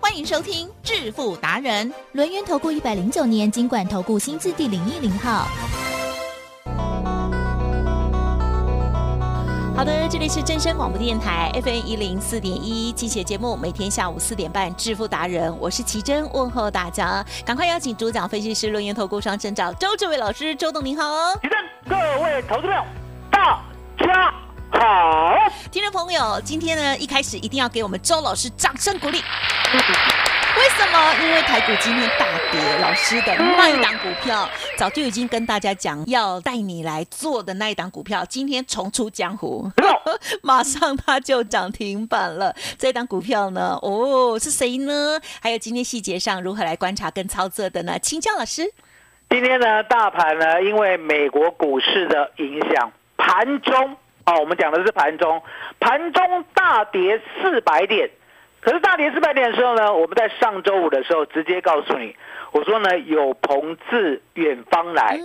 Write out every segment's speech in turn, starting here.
欢迎收听致富达人，轮源投顾一百零九年金管投顾新字第零一零号。好的，这里是真声广播电台 FM 一零四点一，机械节目，每天下午四点半，致富达人，我是奇珍，问候大家，赶快邀请主讲分析师轮源投顾双证照周志伟老师，周董您好哦，奇珍，各位投资朋友，大家好，听众朋友，今天呢一开始一定要给我们周老师掌声鼓励。为什么？因为台股今天大跌，老师的那一档股票早就已经跟大家讲要带你来做的那一档股票，今天重出江湖，马上它就涨停板了。这档股票呢？哦，是谁呢？还有今天细节上如何来观察跟操作的呢？请教老师。今天呢，大盘呢，因为美国股市的影响，盘中哦，我们讲的是盘中，盘中大跌四百点。可是大跌四百点的时候呢，我们在上周五的时候直接告诉你，我说呢有朋自远方来，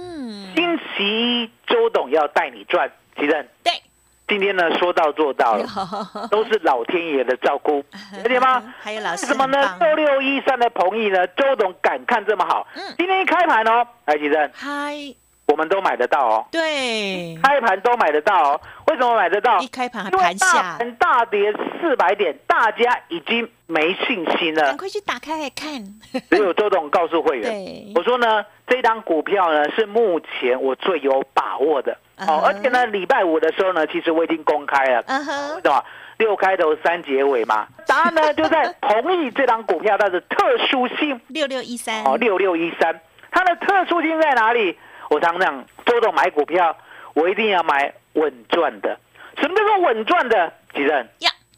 星期一周董要带你赚，奇正。对，今天呢说到做到了，都是老天爷的照顾，了解吗？还有老师什么呢？六六一三的彭毅呢？周董敢看这么好？嗯，今天一开盘哦，来奇正，嗨，我们都买得到哦，对，开盘都买得到哦。为什么买得到？一开盘还盘下，大跌四百点，大家已经没信心了。赶快去打开来看。只有周董告诉会员，我说呢，这张股票呢是目前我最有把握的。哦，而且呢，礼拜五的时候呢，其实我已经公开了。嗯哼，为什么？六开头三结尾嘛。答案呢就在同意这张股票它的特殊性。六六一三。哦，六六一三，它的特殊性在哪里？我常常周董买股票，我一定要买。稳赚的，什么叫做稳赚的？吉人，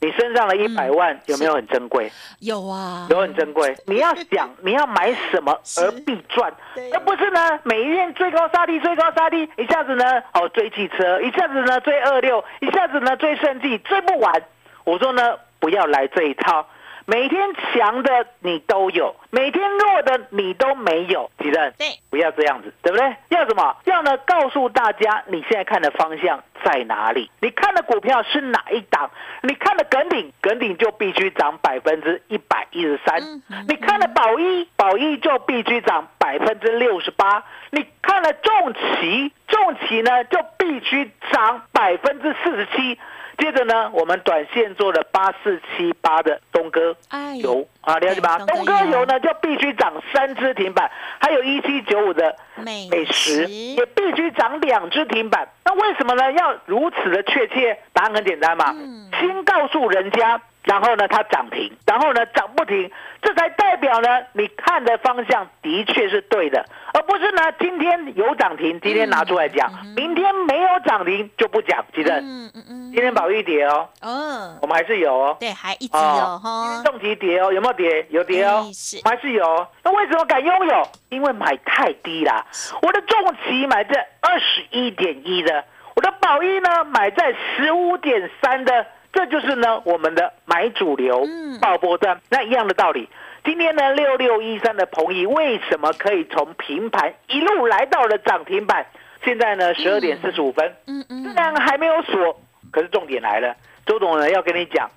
你身上的一百万有没有很珍贵？有啊，有很珍贵。你要想 你要买什么而必赚，而不是呢每一天追高杀低，追高杀低，一下子呢哦追汽车，一下子呢追二六，一下子呢追胜绩，追不完。我说呢不要来这一套。每天强的你都有，每天弱的你都没有，几任，对，不要这样子，对不对？要什么？要呢？告诉大家你现在看的方向在哪里？你看的股票是哪一档？你看的耿鼎，耿鼎就必须涨百分之一百一十三；你看的宝一，宝一就必须涨百分之六十八；你看了重旗，重旗呢就必须涨百分之四十七。接着呢，我们短线做了八四七八的东哥油啊，了解吧？东哥油呢就必须涨三只停板，还有一七九五的美食也必须涨两只停板。那为什么呢？要如此的确切？答案很简单嘛，先告诉人家。然后呢，它涨停，然后呢，涨不停，这才代表呢，你看的方向的确是对的，而不是呢，今天有涨停，今天拿出来讲，明天没有涨停就不讲，记得，嗯嗯嗯，今天保一跌哦，哦，我们还是有哦，对，还一直有哈，重级跌哦，有没有跌？有跌哦，还是有，那为什么敢拥有？因为买太低啦，我的重旗买在二十一点一的，我的保一呢买在十五点三的。这就是呢，我们的买主流爆波段，那一样的道理。今天呢，六六一三的鹏益为什么可以从平盘一路来到了涨停板？现在呢，十二点四十五分，嗯嗯，虽然还没有锁，可是重点来了，周董呢要跟你讲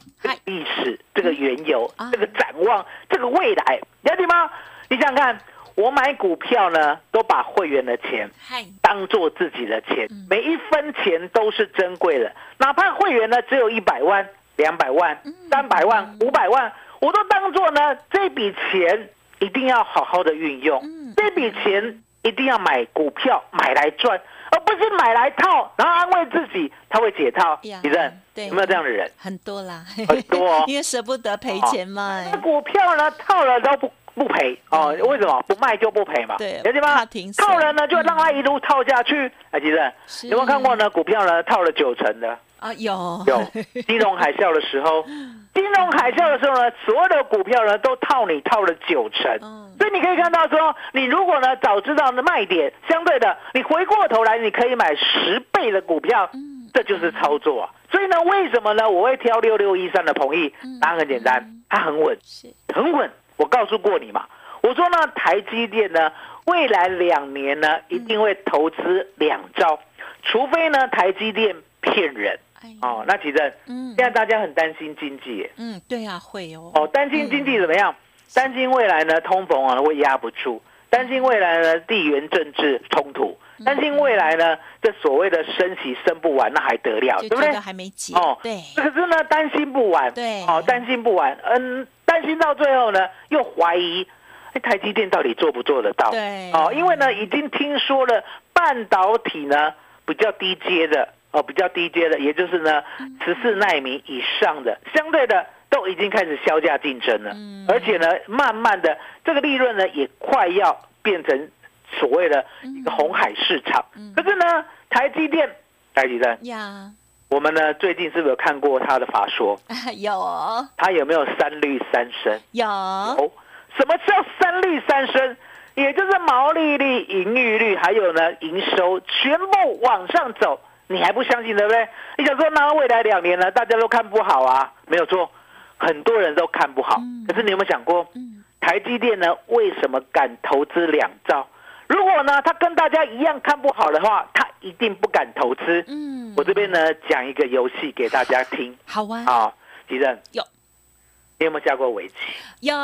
历史，这个缘由，这个展望，这个未来，了解吗？你想想看。我买股票呢，都把会员的钱当做自己的钱，每一分钱都是珍贵的。哪怕会员呢只有一百万、两百万、三百万、五百万，我都当做呢这笔钱一定要好好的运用。这笔钱一定要买股票买来赚，而不是买来套，然后安慰自己他会解套。李正，有没有这样的人？很多啦，很多，哦 因为舍不得赔钱嘛。那股票呢套了都不。不赔哦？为什么不卖就不赔嘛？对，了解吗？套人呢，就让他一路套下去。哎，吉正，有没有看过呢？股票呢套了九成的啊？有有。金融海啸的时候，金融海啸的时候呢，所有的股票呢都套你套了九成，所以你可以看到说，你如果呢早知道的卖点，相对的，你回过头来你可以买十倍的股票，这就是操作啊。所以呢，为什么呢？我会挑六六一三的同意，答案很简单，它很稳，很稳。我告诉过你嘛，我说呢，台积电呢，未来两年呢一定会投资两兆，除非呢台积电骗人。哦，那其实，嗯，现在大家很担心经济，嗯，对啊，会哦，哦，担心经济怎么样？担心未来呢，通膨啊会压不住，担心未来呢，地缘政治冲突，担心未来呢，这所谓的升息升不完，那还得了，对不对？还没解哦，对，可是呢，担心不完，对，哦，担心不完，嗯，担心到最后呢，又怀疑，哎，台积电到底做不做得到？对，哦，因为呢，已经听说了半导体呢比较低阶的。哦，比较低阶的，也就是呢，十四纳米以上的，相对的都已经开始销价竞争了，而且呢，慢慢的这个利润呢也快要变成所谓的一个红海市场。可是呢，台积电，台积电呀，我们呢最近是不是有看过他的法说？有。他有没有三率三升？有。什么叫三率三升？也就是毛利率、盈利率还有呢营收全部往上走。你还不相信对不对？你想说那未来两年呢？大家都看不好啊，没有错，很多人都看不好。可是你有没有想过，台积电呢？为什么敢投资两兆？如果呢，他跟大家一样看不好的话，他一定不敢投资。嗯，我这边呢讲一个游戏给大家听。好啊。好，吉正有。你有没有下过围棋？有。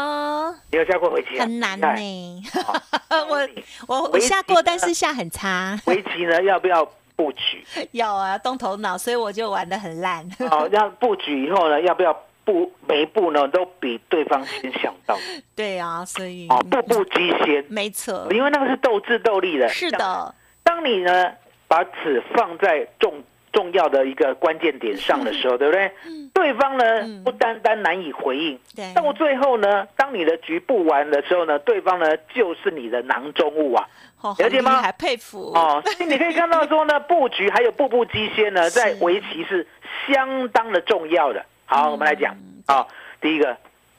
你有下过围棋？很难呢。我我我下过，但是下很差。围棋呢，要不要？布局要啊，动头脑，所以我就玩的很烂。好，要布局以后呢，要不要步每一步呢都比对方先想到？对啊，所以哦，步步机先，没错，因为那个是斗智斗力的。是的，当你呢把纸放在重重要的一个关键点上的时候，对不对？对方呢不单单难以回应，到最后呢，当你的局布完的时候呢，对方呢就是你的囊中物啊。了解吗？还佩服哦，所以你可以看到说呢，布局还有步步机先呢，在围棋是相当的重要的。好，我们来讲啊，第一个，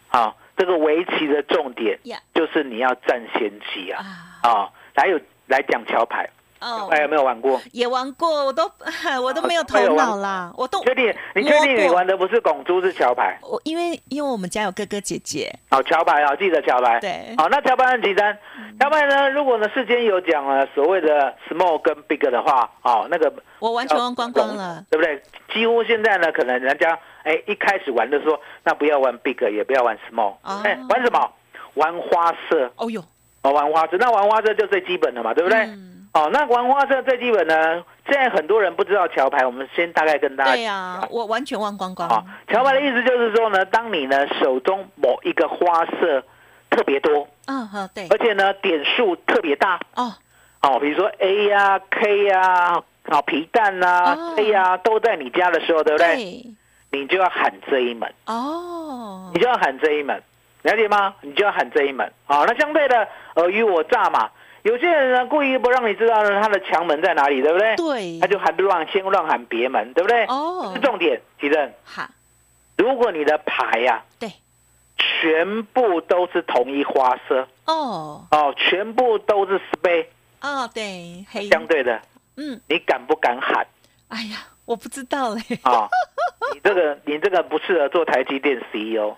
好，这个围棋的重点就是你要占先机啊，啊，还有来讲桥牌。哦，哎，有没有玩过？也玩过，我都 我都没有头脑啦，我都确定？你确定你玩的不是拱珠是桥牌？我因为因为我们家有哥哥姐姐。好，桥牌啊，记得桥牌。对，好，那桥牌很简单。桥牌呢，如果呢事先有讲了所谓的 small 跟 big 的话，哦，那个我完全忘光光了，对不对？几乎现在呢，可能人家哎一开始玩的时候，那不要玩 big，也不要玩 small，哎，玩什么？玩花色。哦哟，哦，玩花色，那玩花色就最基本的嘛，对不对？哦，那玩花色最基本呢？现在很多人不知道桥牌，我们先大概跟大家。对呀，我完全忘光光。啊，桥牌的意思就是说呢，当你呢手中某一个花色特别多，嗯哼，对，而且呢点数特别大，哦，哦，比如说 A 呀、K 呀、啊皮蛋呐、A 呀都在你家的时候，对不对？你就要喊这一门哦，你就要喊这一门，了解吗？你就要喊这一门。好，那相对的尔虞我诈嘛。有些人呢，故意不让你知道呢，他的强门在哪里，对不对？对，他就喊乱，先乱喊别门，对不对？哦，是重点，奇正。好，如果你的牌呀，对，全部都是同一花色，哦，哦，全部都是 space，哦，对，黑，相对的，嗯，你敢不敢喊？哎呀，我不知道嘞。啊，你这个，你这个不适合做台积电 CEO，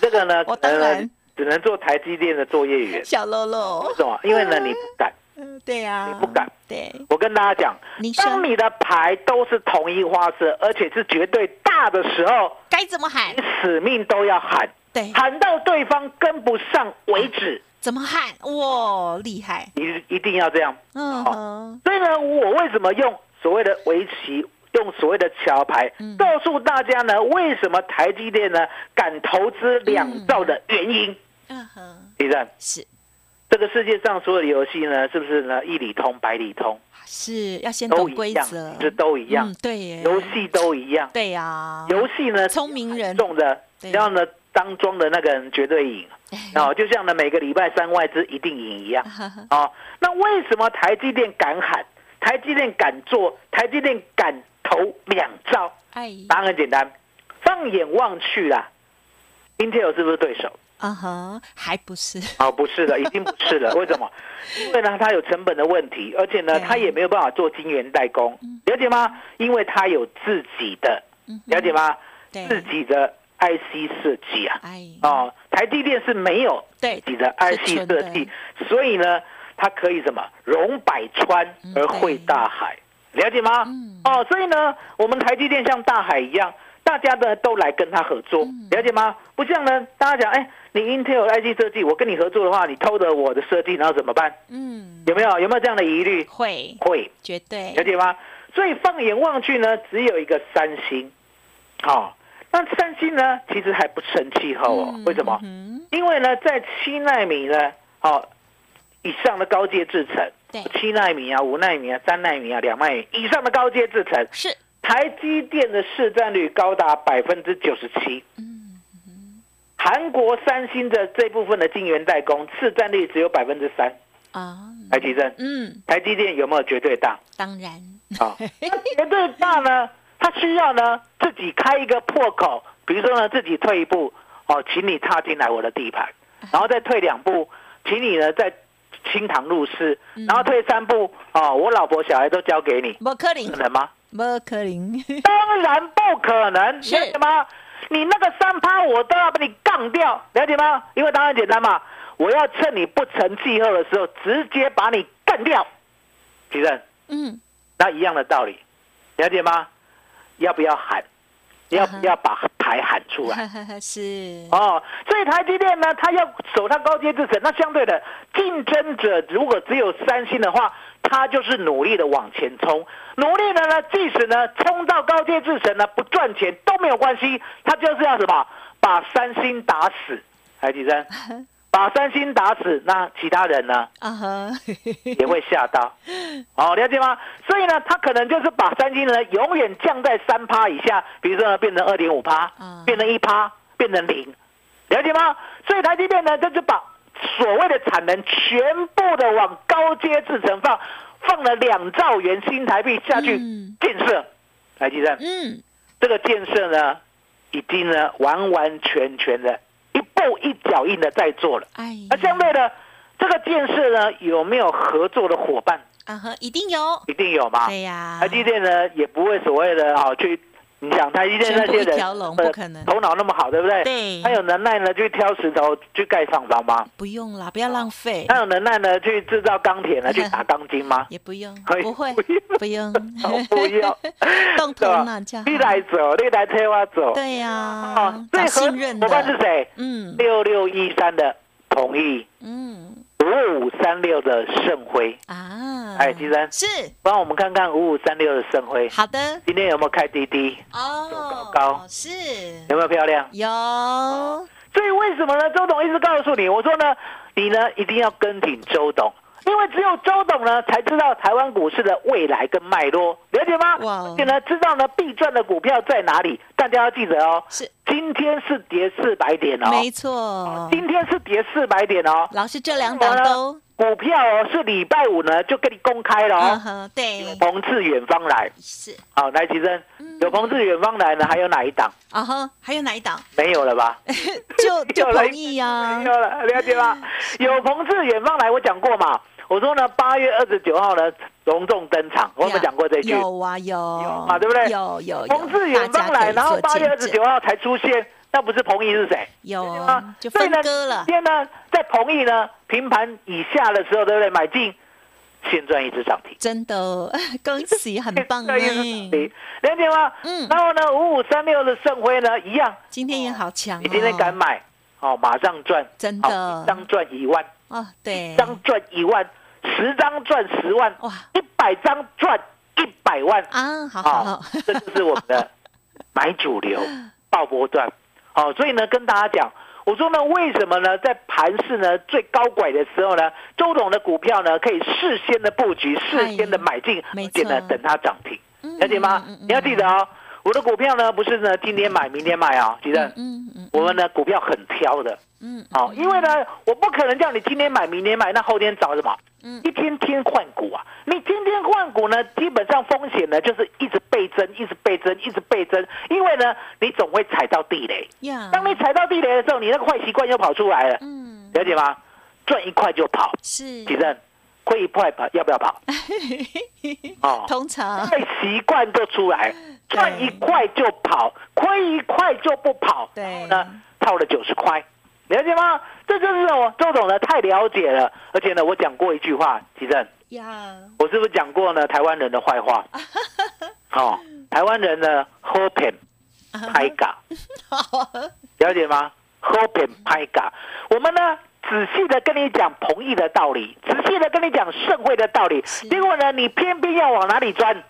这个呢，我当然。只能做台积电的作业员，小喽喽。为什么？因为呢，你不敢。嗯，对呀，你不敢。对，我跟大家讲，当你的牌都是同一花色，而且是绝对大的时候，该怎么喊？你死命都要喊，对，喊到对方跟不上为止。怎么喊？哇，厉害！你一定要这样。嗯，所以呢，我为什么用所谓的围棋？用所谓的桥牌告诉大家呢，为什么台积电呢敢投资两兆的原因？嗯哼，李正是这个世界上所有的游戏呢，是不是呢一里通百里通？是要先懂规则，这都一样。对，游戏都一样。对呀，游戏呢，聪明人中的，然后呢当庄的那个人绝对赢。哦，就像呢每个礼拜三外资一定赢一样。哦，那为什么台积电敢喊？台积电敢做？台积电敢？投两兆，答案很简单，放眼望去啦，Intel 是不是对手？啊哈，还不是？哦，不是的，已经不是了。为什么？因为呢，它有成本的问题，而且呢，它也没有办法做晶圆代工，了解吗？因为它有自己的，了解吗？自己的 IC 设计啊。哦，台积电是没有自己的 IC 设计，所以呢，它可以什么？容百川而汇大海，了解吗？哦，所以呢，我们台积电像大海一样。大家呢都来跟他合作，了解吗？不像呢，大家讲，哎，你 Intel IC 设计，我跟你合作的话，你偷了我的设计，然后怎么办？嗯，有没有有没有这样的疑虑？会会，绝对了解吗？所以放眼望去呢，只有一个三星，好，那三星呢，其实还不成气候哦。为什么？因为呢，在七纳米呢，好以上的高阶制程，对，七纳米啊，五纳米啊，三纳米啊，两纳米以上的高阶制程是。台积电的市占率高达百分之九十七，嗯，韩国三星的这部分的晶圆代工市占率只有百分之三。啊，台积电，嗯，台积电有没有绝对大？当然，啊，绝对大呢，它需要呢自己开一个破口，比如说呢自己退一步，哦，请你踏进来我的地盘，然后再退两步，请你呢再清堂入室，然后退三步，哦，我老婆小孩都交给你，不可能，可能吗？不可能，当然不可能，了解吗？你那个三趴我都要把你杠掉，了解吗？因为当然简单嘛，我要趁你不成气候的时候，直接把你干掉。主任，嗯，那一样的道理，了解吗？要不要喊？要不要把牌喊出来？是哦，所以台积电呢，它要守它高阶制程，那相对的竞争者如果只有三星的话。他就是努力的往前冲，努力的呢，即使呢冲到高阶制程呢不赚钱都没有关系，他就是要什么把三星打死，海底生，把三星打死，那其他人呢啊哈也会吓到，哦了解吗？所以呢，他可能就是把三星呢永远降在三趴以下，比如说呢变成二点五趴，变成一趴，变成零，了解吗？所以台积电呢就是把。所谓的产能全部的往高阶制程放，放了两兆元新台币下去建设，来记得，嗯，这个建设呢，已经呢完完全全的一步一脚印的在做了。哎，那相对的，这个建设呢有没有合作的伙伴？啊哈，一定有，一定有嘛。对呀，台积电呢也不会所谓的啊去。你想台积电那些人，不可能头脑那么好，对不对？对。他有能耐呢，去挑石头去盖厂房吗？不用啦，不要浪费。他有能耐呢，去制造钢铁呢，去打钢筋吗？也不用，不会，不用，不用。动头脑叫。你来走，你来推我走。对呀。哦，最信任的伙伴是谁？嗯，六六一三的同意。嗯。三六的盛辉啊，哎，吉生是帮我们看看五五三六的盛辉。好的，今天有没有开滴滴？哦，高高是有没有漂亮？有。所以为什么呢？周董一直告诉你，我说呢，你呢一定要跟紧周董。因为只有周董呢，才知道台湾股市的未来跟脉络，了解吗？而且呢，知道呢必赚的股票在哪里。大家要记得哦，是今天是跌四百点哦，没错，今天是跌四百点哦。老师这两档都股票哦，是礼拜五呢就给你公开了哦。对，有朋自远方来是好来，齐生有朋自远方来呢，还有哪一档？啊哈，还有哪一档？没有了吧？就就 同意呀，没有了，了解吗？有朋自远方来，我讲过嘛。我说呢，八月二十九号呢，隆重登场。我有没有讲过这句？有啊，有有啊，对不对？有有。彭志远方来，然后八月二十九号才出现，那不是彭毅是谁？有啊，就分割了。今天呢，在彭毅呢平盘以下的时候，对不对？买进，现赚一只涨停。真的，恭喜，很棒哎！了解吗？嗯。然后呢，五五三六的盛辉呢，一样。今天也好强。你今天敢买？哦，马上赚。真的。一张赚一万。哦，对。一张赚一万。十张赚十万，哇！一百张赚一百万啊！好好好，这就是我们的 买主流爆波段。好，所以呢，跟大家讲，我说呢，为什么呢？在盘市呢最高拐的时候呢，周董的股票呢可以事先的布局，事先的买进，而且呢等它涨停，了解吗？你要记得哦，我的股票呢不是呢今天买明天卖啊，记得。嗯嗯，我们呢股票很挑的。嗯，好，因为呢，我不可能叫你今天买，明天买，那后天找什么？嗯，一天天换股啊，你天天换股呢，基本上风险呢就是一直倍增，一直倍增，一直倍增，因为呢，你总会踩到地雷。呀，当你踩到地雷的时候，你那个坏习惯又跑出来了。嗯，了解吗？赚一块就跑，是，几正？亏一块跑，要不要跑？哦，通常坏习惯就出来，赚一块就跑，亏一块就不跑。对，呢，套了九十块。了解吗？这就是我周总呢太了解了，而且呢，我讲过一句话，吉正呀，我是不是讲过呢？台湾人的坏话，哦，台湾人呢，hoping 拍嘎，了解吗？hoping 拍嘎，我们呢仔细的跟你讲同意的道理，仔细的跟你讲盛会的道理，结果呢，你偏偏要往哪里钻？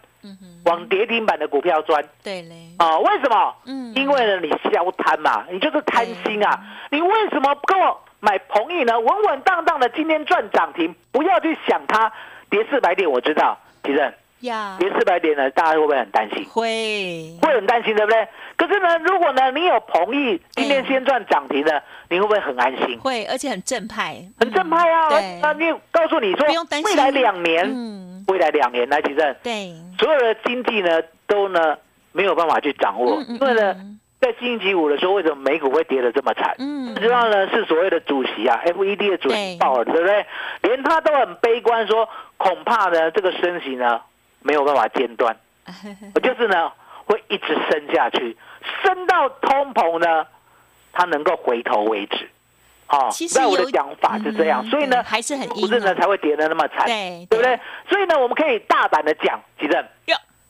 往跌停板的股票钻，对嘞，啊，为什么？嗯，因为呢，你消贪嘛，你就是贪心啊。你为什么跟我买鹏益呢？稳稳当当的今天赚涨停，不要去想它跌四百点。我知道，其实呀，跌四百点呢，大家会不会很担心？会，会很担心，对不对？可是呢，如果呢，你有鹏益今天先赚涨停的，你会不会很安心？会，而且很正派，很正派啊。那你告诉你说，未来两年。未来两年来，其实对。所有的经济呢，都呢没有办法去掌握，因为呢，在星期五的时候，为什么美股会跌得这么惨？嗯，知道呢是所谓的主席啊，FED 的主席鲍尔，对不对？连他都很悲观，说恐怕呢这个升息呢没有办法间断，就是呢会一直升下去，升到通膨呢，它能够回头为止。哦，在我的讲法是这样，所以呢，还是很不是呢才会跌得那么惨，对对不对？所以呢，我们可以大胆的讲，其实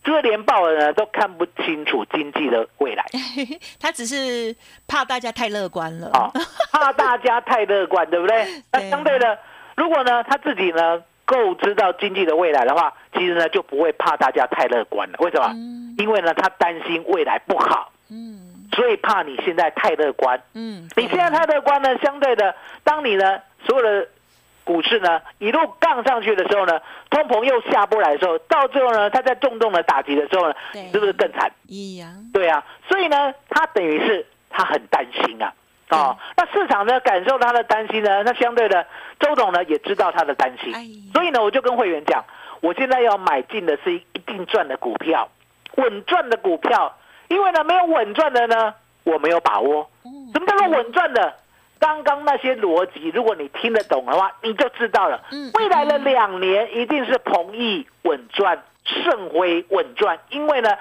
这个连报呢都看不清楚经济的未来，他只是怕大家太乐观了啊，怕大家太乐观，对不对？那相对的，如果呢他自己呢够知道经济的未来的话，其实呢就不会怕大家太乐观了。为什么？因为呢他担心未来不好。嗯。所以怕你现在太乐观，嗯，你现在太乐观呢，相对的，当你呢所有的股市呢一路杠上去的时候呢，通膨又下不来的时候，到最后呢，它在重重的打击的时候呢，是不是更惨？一样，对啊，所以呢，他等于是他很担心啊，哦，那市场呢感受他的担心呢，那相对的，周董呢也知道他的担心，所以呢，我就跟会员讲，我现在要买进的是一定赚的股票，稳赚的股票。因为呢，没有稳赚的呢，我没有把握。什么叫做稳赚的？刚刚那些逻辑，如果你听得懂的话，你就知道了。未来的两年一定是鹏益稳赚，盛辉稳赚，因为呢，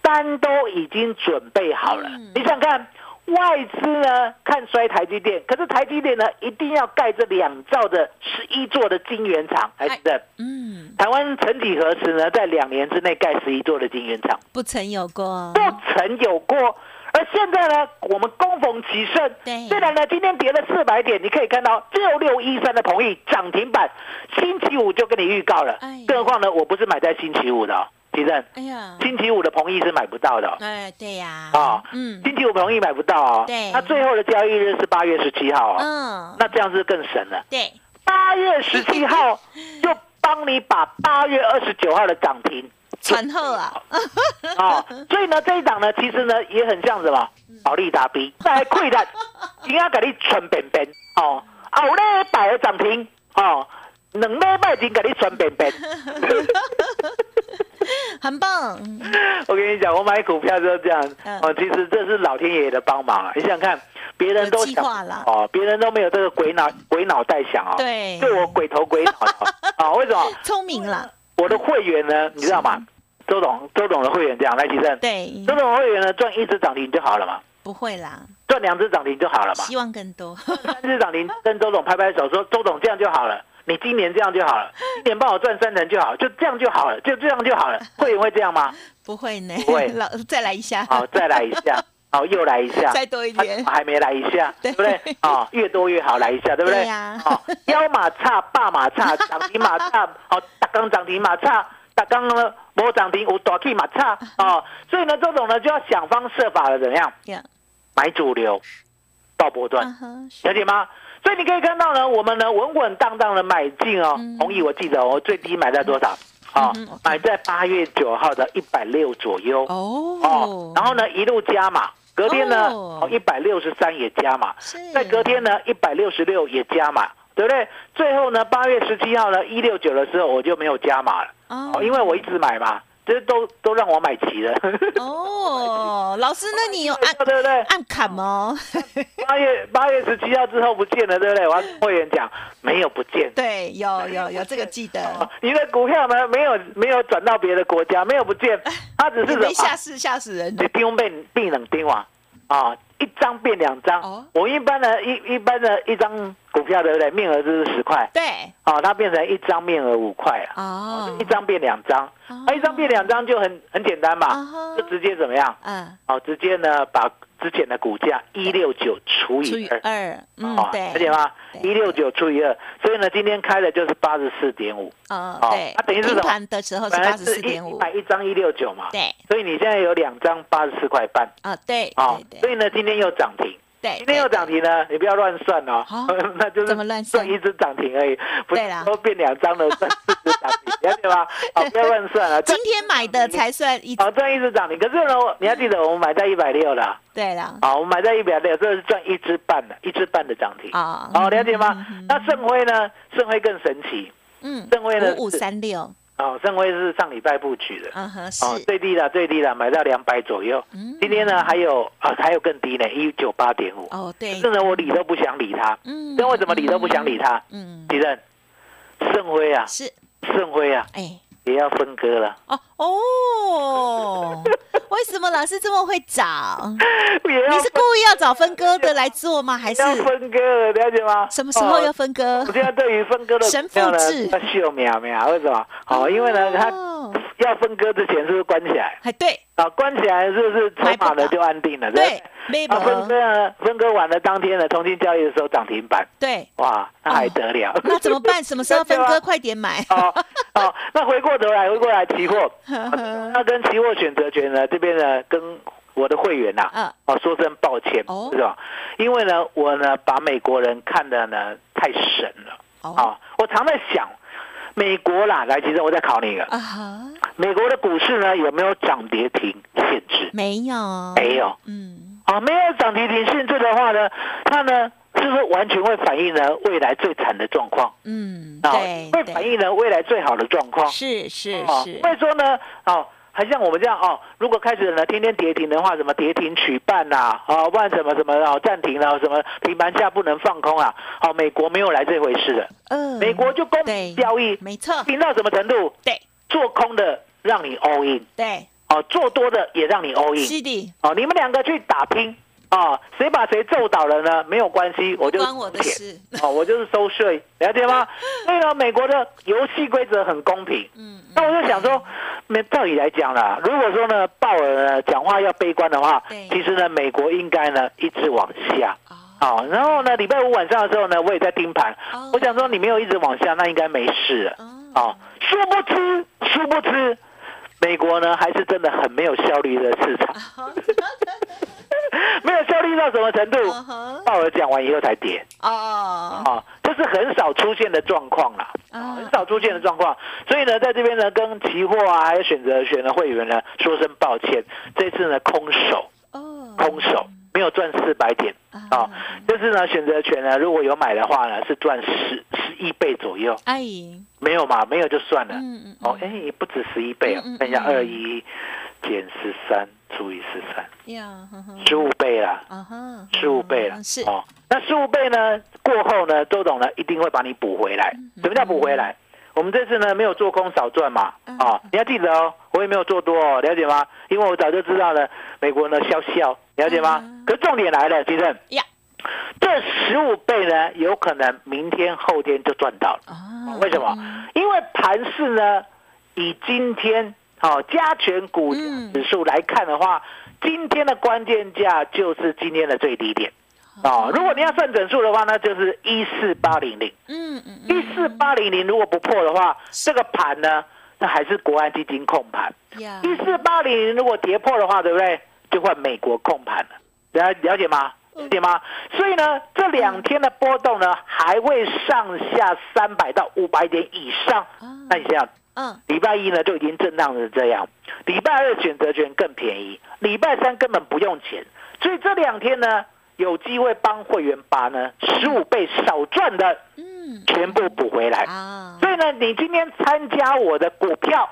单都已经准备好了。你想看？外资呢看衰台积电，可是台积电呢一定要盖这两兆的十一座的晶圆厂，还是的。嗯，台湾曾几何时呢，在两年之内盖十一座的晶圆厂，不曾有过，不曾有过。而现在呢，我们攻逢其胜。对，虽然呢今天跌了四百点，你可以看到六六一三的同意涨停板，星期五就跟你预告了。更何况呢，我不是买在星期五的。地震，哎呀，星期五的鹏益是买不到的。哎，对呀，啊，嗯，星期五鹏益买不到哦。对，那最后的交易日是八月十七号啊。嗯，那这样是更神了。对，八月十七号 就帮你把八月二十九号的涨停传后啊。啊，所以呢，这一档呢，其实呢也很像什么？保利达 B 在亏的，应该给你传便便哦。啊，我咧摆了涨停哦，两礼拜前给你传便便。很棒，我跟你讲，我买股票就是这样。哦，其实这是老天爷的帮忙啊！你想想看，别人都想哦，别人都没有这个鬼脑鬼脑袋想啊。对，对我鬼头鬼脑啊！为什么？聪明了。我的会员呢，你知道吗？周董，周董的会员这样来提升。对，周董的会员呢，赚一只涨停就好了嘛。不会啦，赚两只涨停就好了嘛。希望更多。三只涨停，跟周董拍拍手说：“周董这样就好了。”你今年这样就好了，今年帮我赚三成就好，就这样就好了，就这样就好了。会员会这样吗？不会呢，不会。老再来一下，好，再来一下，好，又来一下，再多一点，还没来一下，对不对？啊，越多越好，来一下，对不对？好，腰马差，霸马差，涨停马差，好，大刚涨停马差，大刚呢没涨停，我短 K 马差，哦，所以呢，这种呢就要想方设法的怎么样？买主流，到波段，了解吗？所以你可以看到呢，我们呢稳稳当当的买进哦。同意，我记得我最低买在多少？啊，买在八月九号的一百六左右。哦哦，然后呢一路加码隔天呢，哦一百六十三也加码，在隔天呢一百六十六也加码，对不对？最后呢八月十七号呢一六九的时候我就没有加码了，哦，因为我一直买嘛。这都都让我买齐了哦，老师，那你有按 对不对？按砍吗？八月八月十七号之后不见了，对不对？我要跟会员讲，没有不见。对，有有有这个记得。你的股票呢？没有没有转到别的国家，没有不见，它只是没吓死吓死人。你丢被被冷丢啊啊！一张变两张，我一般的一一般的一张股票对不对？面额就是十块，对，哦，它变成一张面额五块了，哦，一张变两张，啊，一张变两张就很很简单嘛，就直接怎么样？嗯，哦，直接呢把。之前的股价一六九除以二，二，嗯，对，了解吗？一六九除以二，所以呢，今天开的就是八十四点五，哦，对，它等于是盘的时候是八十四点五，买一张一六九嘛，对，所以你现在有两张八十四块半，啊，对，啊，所以呢，今天又涨停。今天又涨停呢，你不要乱算哦，那就是怎么乱算？一只涨停而已，不是说变两张了涨停，了解吗？好，不要乱算了。今天买的才算一，好赚一只涨停。可是呢，你要记得我们买在一百六了。对了，好，我们买在一百六，这是赚一只半的，一只半的涨停啊。好，了解吗？那盛辉呢？盛辉更神奇。嗯，盛辉呢？五五三六。哦，盛辉是上礼拜布局的，嗯哼，是最低的，最低的，买到两百左右。嗯，今天呢还有啊，还有更低呢，一九八点五。哦，对，甚至我理都不想理他。嗯，那为什么理都不想理他？嗯，敌人，盛辉啊，是盛辉啊，哎，也要分割了。哦哦。为什么老师这么会找？你是故意要找分割的 来做吗？还是要分割？了解吗？什么时候要分割？我现在对于分割的神复制要秀苗苗，为什么？好，因为呢，他要分割之前是不是关起来？还对啊，关起来是不是筹码的就安定了？对，啊，分割分割完了当天的重新交易的时候涨停板，对，哇，那还得了？那怎么办？什么时候分割？快点买！哦哦，那回过头来，回过来期货，那跟期货选择权呢？这边呢，跟我的会员呐，哦，说声抱歉，是吧？因为呢，我呢把美国人看的呢太神了。哦，我常在想，美国啦，来，其实我再考你一个，美国的股市呢有没有涨跌停限制？没有，没有。嗯，啊，没有涨跌停限制的话呢，它呢是不是完全会反映呢未来最惨的状况？嗯，对，会反映呢未来最好的状况。是是是，所以说呢，哦。还像我们这样哦，如果开始呢天天跌停的话，什么跌停取半呐，啊，不然什么什么哦暂停了，什么平盘下不能放空啊，好，美国没有来这回事的，嗯，美国就公平交易，没错，平到什么程度？对，做空的让你 all in，对，哦，做多的也让你 all in，是的，哦，你们两个去打拼。啊，谁把谁揍倒了呢？没有关系，我就关我的事。哦，我就是收税，了解吗？所以呢，美国的游戏规则很公平。嗯，那我就想说，那道理来讲啦，如果说呢，鲍尔呢讲话要悲观的话，其实呢，美国应该呢一直往下。好，然后呢，礼拜五晚上的时候呢，我也在盯盘。我想说，你没有一直往下，那应该没事了。哦，殊不知，殊不知，美国呢还是真的很没有效率的市场。没有效率到什么程度？鲍尔讲完以后才跌。哦，啊，这是很少出现的状况啦，很少出现的状况。所以呢，在这边呢，跟期货啊，还有选择权的会员呢，说声抱歉，这次呢空手，空手没有赚四百点啊。就是呢，选择权呢，如果有买的话呢，是赚十十一倍左右。哎，没有嘛？没有就算了。嗯嗯。哦，哎，不止十一倍啊！看一下二一减十三。除以十三，十五倍啦，十五倍了，是哦。那十五倍呢？过后呢？周董呢一定会把你补回来。什么叫补回来？我们这次呢没有做空少赚嘛，啊，你要记得哦，我也没有做多哦，了解吗？因为我早就知道了，美国呢笑笑，了解吗？可重点来了，先生呀，这十五倍呢，有可能明天后天就赚到了。为什么？因为盘市呢，以今天。好，加权股指数来看的话，今天的关键价就是今天的最低点。哦，如果你要算整数的话，那就是一四八零零。嗯嗯，一四八零零如果不破的话，这个盘呢，那还是国安基金控盘。一四八零零如果跌破的话，对不对？就换美国控盘了。了了解吗？了解吗？所以呢，这两天的波动呢，还会上下三百到五百点以上。那你想想。嗯，礼拜一呢就已经震荡成这样，礼拜二选择权更便宜，礼拜三根本不用钱，所以这两天呢，有机会帮会员把呢十五倍少赚的，嗯，全部补回来啊。所以呢，你今天参加我的股票，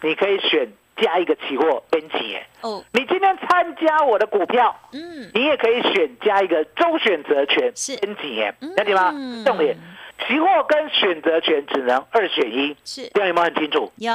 你可以选加一个期货跟结哦。你今天参加我的股票，嗯，你也可以选加一个周选择权跟结，了解吗？重点，期货跟选择权只能二选一，是这样有没有很清楚？有。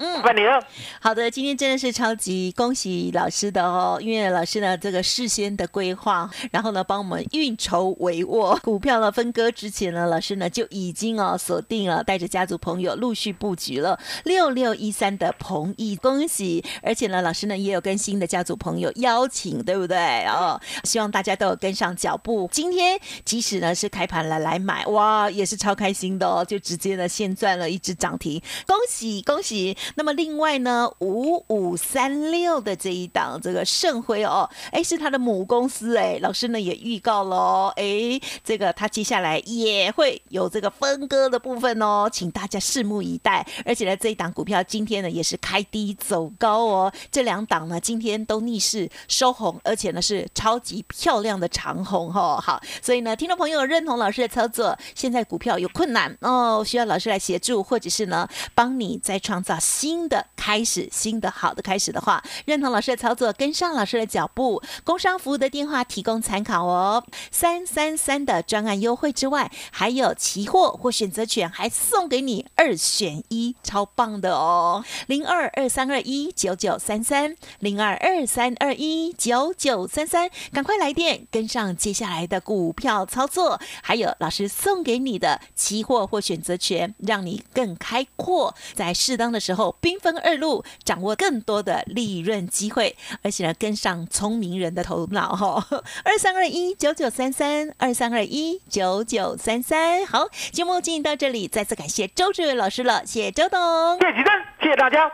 嗯，欢迎了。好的，今天真的是超级恭喜老师的哦，因为老师呢这个事先的规划，然后呢帮我们运筹帷幄，股票呢分割之前呢，老师呢就已经哦锁定了，带着家族朋友陆续布局了六六一三的鹏益，恭喜！而且呢，老师呢也有跟新的家族朋友邀请，对不对？哦，希望大家都有跟上脚步。今天即使呢是开盘了来买，哇，也是超开心的哦，就直接呢现赚了一只涨停，恭喜恭喜！那么另外呢，五五三六的这一档这个盛辉哦，哎是他的母公司哎，老师呢也预告喽哎，这个他接下来也会有这个分割的部分哦，请大家拭目以待。而且呢，这一档股票今天呢也是开低走高哦，这两档呢今天都逆势收红，而且呢是超级漂亮的长红哦。好，所以呢，听众朋友认同老师的操作，现在股票有困难哦，需要老师来协助，或者是呢帮你再创造。新的开始，新的好的开始的话，认同老师的操作，跟上老师的脚步。工商服务的电话提供参考哦，三三三的专案优惠之外，还有期货或选择权，还送给你二选一，超棒的哦！零二二三二一九九三三，零二二三二一九九三三，赶快来电跟上接下来的股票操作，还有老师送给你的期货或选择权，让你更开阔，在适当的时候。兵分二路，掌握更多的利润机会，而且呢，跟上聪明人的头脑哈。二三二一九九三三，二三二一九九三三。好，节目进行到这里，再次感谢周志伟老师了，谢谢周董，谢谢真，谢谢大家，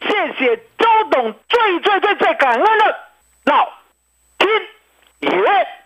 谢谢周董，最最最最感恩的老天爷。